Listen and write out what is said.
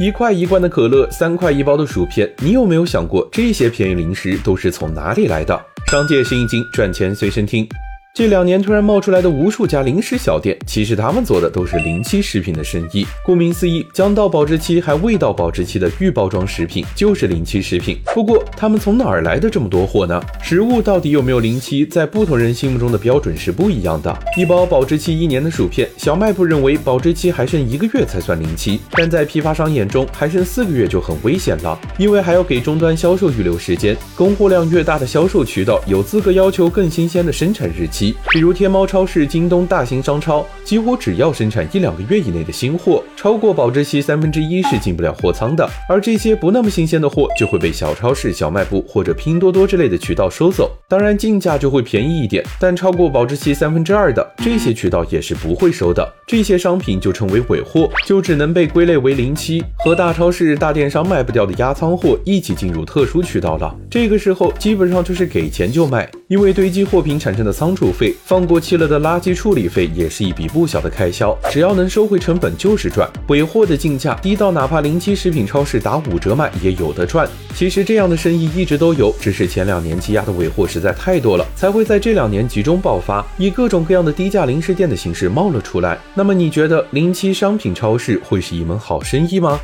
一块一罐的可乐，三块一包的薯片，你有没有想过这些便宜零食都是从哪里来的？商界生意经，赚钱随身听。这两年突然冒出来的无数家零食小店，其实他们做的都是临期食品的生意。顾名思义，将到保质期还未到保质期的预包装食品就是临期食品。不过，他们从哪儿来的这么多货呢？食物到底有没有临期，在不同人心目中的标准是不一样的。一包保质期一年的薯片，小卖部认为保质期还剩一个月才算临期，但在批发商眼中，还剩四个月就很危险了，因为还要给终端销售预留时间。供货量越大的销售渠道，有资格要求更新鲜的生产日期。比如天猫超市、京东大型商超，几乎只要生产一两个月以内的新货，超过保质期三分之一是进不了货仓的。而这些不那么新鲜的货，就会被小超市、小卖部或者拼多多之类的渠道收走，当然进价就会便宜一点。但超过保质期三分之二的这些渠道也是不会收的，这些商品就称为尾货，就只能被归类为临期，和大超市、大电商卖不掉的压仓货一起进入特殊渠道了。这个时候基本上就是给钱就卖，因为堆积货品产生的仓储费。放过期了的垃圾处理费也是一笔不小的开销，只要能收回成本就是赚。尾货的进价低到哪怕临期食品超市打五折卖也有的赚。其实这样的生意一直都有，只是前两年积压的尾货实在太多了，才会在这两年集中爆发，以各种各样的低价零食店的形式冒了出来。那么你觉得临期商品超市会是一门好生意吗？